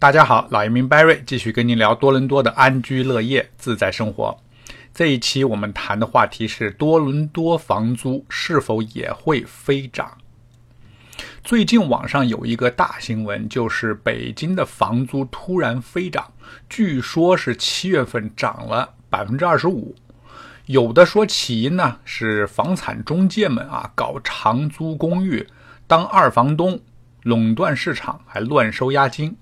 大家好，老移民 Barry 继续跟您聊多伦多的安居乐业、自在生活。这一期我们谈的话题是多伦多房租是否也会飞涨？最近网上有一个大新闻，就是北京的房租突然飞涨，据说是七月份涨了百分之二十五。有的说起因呢是房产中介们啊搞长租公寓，当二房东，垄断市场，还乱收押金。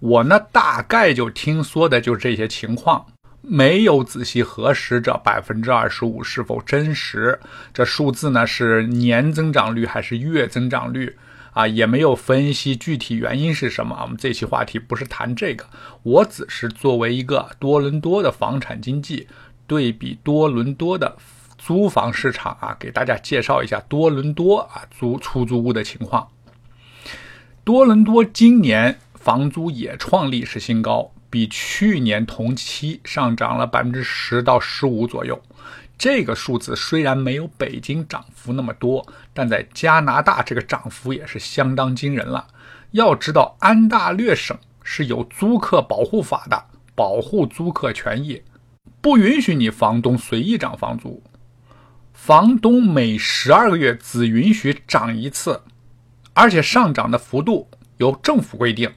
我呢，大概就听说的就是这些情况，没有仔细核实这百分之二十五是否真实，这数字呢是年增长率还是月增长率啊？也没有分析具体原因是什么。我们这期话题不是谈这个，我只是作为一个多伦多的房产经济对比多伦多的租房市场啊，给大家介绍一下多伦多啊租出租屋的情况。多伦多今年。房租也创历史新高，比去年同期上涨了百分之十到十五左右。这个数字虽然没有北京涨幅那么多，但在加拿大这个涨幅也是相当惊人了。要知道，安大略省是有租客保护法的，保护租客权益，不允许你房东随意涨房租。房东每十二个月只允许涨一次，而且上涨的幅度由政府规定。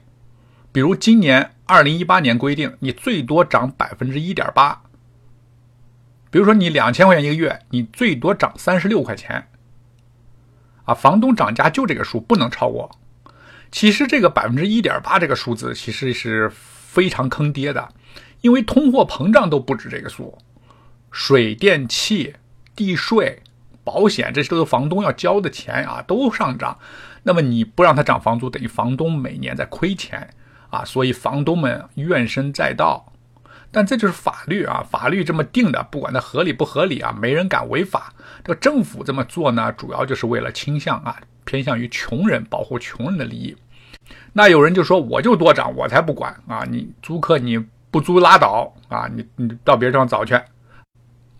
比如今年二零一八年规定，你最多涨百分之一点八。比如说你两千块钱一个月，你最多涨三十六块钱。啊，房东涨价就这个数，不能超过。其实这个百分之一点八这个数字其实是非常坑爹的，因为通货膨胀都不止这个数，水电气、地税、保险，这些都是房东要交的钱啊，都上涨。那么你不让他涨房租，等于房东每年在亏钱。啊，所以房东们怨声载道，但这就是法律啊，法律这么定的，不管它合理不合理啊，没人敢违法。这个政府这么做呢，主要就是为了倾向啊，偏向于穷人，保护穷人的利益。那有人就说，我就多涨，我才不管啊！你租客你不租拉倒啊，你你到别地方找去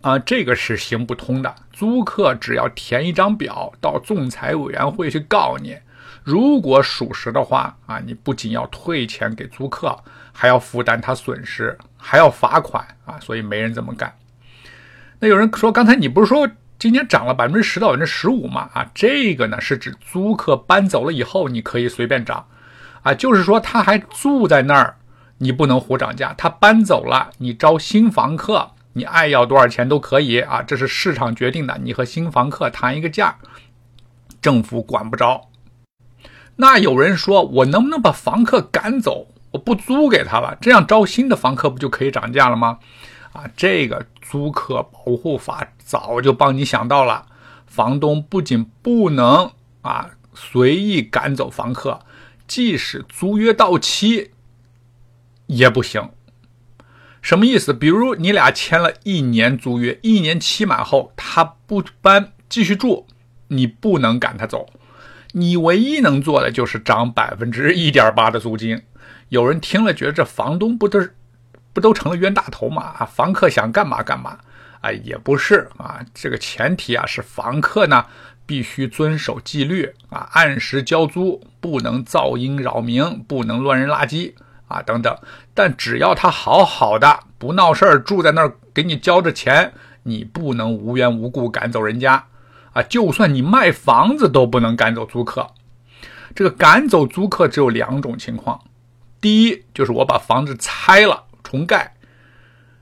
啊，这个是行不通的。租客只要填一张表，到仲裁委员会去告你。如果属实的话啊，你不仅要退钱给租客，还要负担他损失，还要罚款啊，所以没人这么干。那有人说，刚才你不是说今年涨了百分之十到百分之十五吗？啊，这个呢是指租客搬走了以后你可以随便涨，啊，就是说他还住在那儿，你不能胡涨价。他搬走了，你招新房客，你爱要多少钱都可以啊，这是市场决定的，你和新房客谈一个价，政府管不着。那有人说，我能不能把房客赶走？我不租给他了，这样招新的房客不就可以涨价了吗？啊，这个租客保护法早就帮你想到了，房东不仅不能啊随意赶走房客，即使租约到期也不行。什么意思？比如你俩签了一年租约，一年期满后他不搬继续住，你不能赶他走。你唯一能做的就是涨百分之一点八的租金。有人听了觉得这房东不都是不都成了冤大头吗？啊，房客想干嘛干嘛啊？也不是啊，这个前提啊是房客呢必须遵守纪律啊，按时交租，不能噪音扰民，不能乱扔垃圾啊等等。但只要他好好的不闹事儿，住在那儿给你交着钱，你不能无缘无故赶走人家。啊，就算你卖房子都不能赶走租客。这个赶走租客只有两种情况：第一，就是我把房子拆了重盖，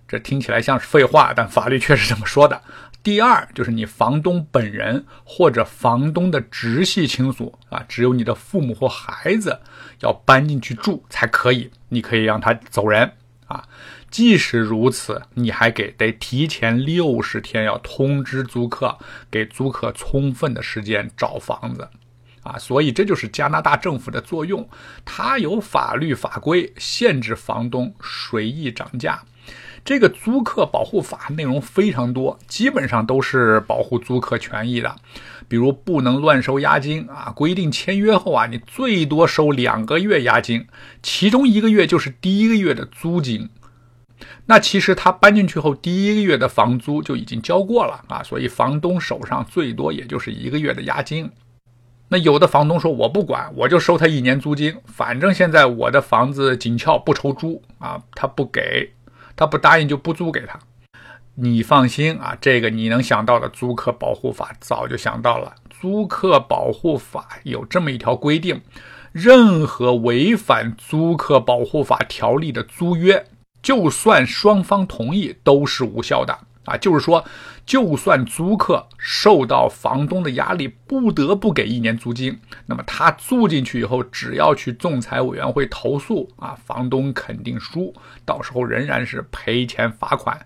这听起来像是废话，但法律确实这么说的；第二，就是你房东本人或者房东的直系亲属啊，只有你的父母或孩子要搬进去住才可以，你可以让他走人啊。即使如此，你还给得提前六十天要通知租客，给租客充分的时间找房子，啊，所以这就是加拿大政府的作用，它有法律法规限制房东随意涨价。这个租客保护法内容非常多，基本上都是保护租客权益的，比如不能乱收押金啊，规定签约后啊，你最多收两个月押金，其中一个月就是第一个月的租金。那其实他搬进去后，第一个月的房租就已经交过了啊，所以房东手上最多也就是一个月的押金。那有的房东说我不管，我就收他一年租金，反正现在我的房子紧俏，不愁租啊，他不给，他不答应就不租给他。你放心啊，这个你能想到的租客保护法早就想到了。租客保护法有这么一条规定：任何违反租客保护法条例的租约，就算双方同意，都是无效的。啊，就是说，就算租客受到房东的压力，不得不给一年租金，那么他住进去以后，只要去仲裁委员会投诉，啊，房东肯定输，到时候仍然是赔钱罚款。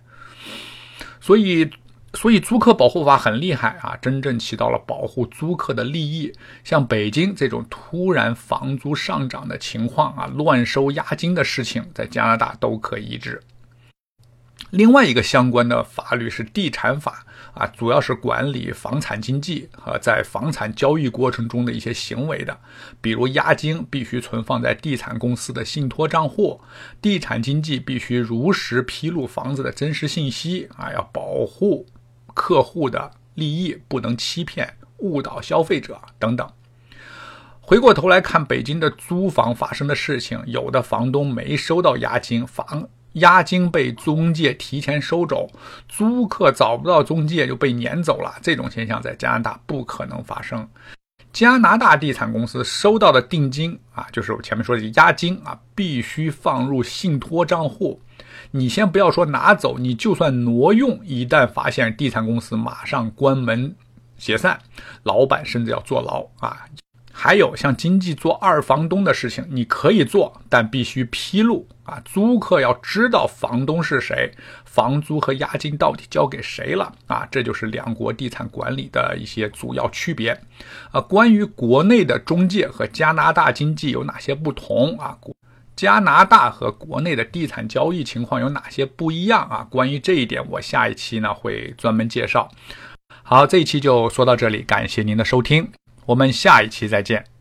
所以，所以租客保护法很厉害啊，真正起到了保护租客的利益。像北京这种突然房租上涨的情况啊，乱收押金的事情，在加拿大都可医治。另外一个相关的法律是地产法啊，主要是管理房产经纪和在房产交易过程中的一些行为的，比如押金必须存放在地产公司的信托账户，地产经纪必须如实披露房子的真实信息啊，要保护客户的利益，不能欺骗、误导消费者等等。回过头来看北京的租房发生的事情，有的房东没收到押金，房。押金被中介提前收走，租客找不到中介就被撵走了。这种现象在加拿大不可能发生。加拿大地产公司收到的定金啊，就是我前面说的押金啊，必须放入信托账户。你先不要说拿走，你就算挪用，一旦发现地产公司马上关门解散，老板甚至要坐牢啊。还有像经济做二房东的事情，你可以做，但必须披露啊！租客要知道房东是谁，房租和押金到底交给谁了啊！这就是两国地产管理的一些主要区别啊。关于国内的中介和加拿大经济有哪些不同啊？加拿大和国内的地产交易情况有哪些不一样啊？关于这一点，我下一期呢会专门介绍。好，这一期就说到这里，感谢您的收听。我们下一期再见。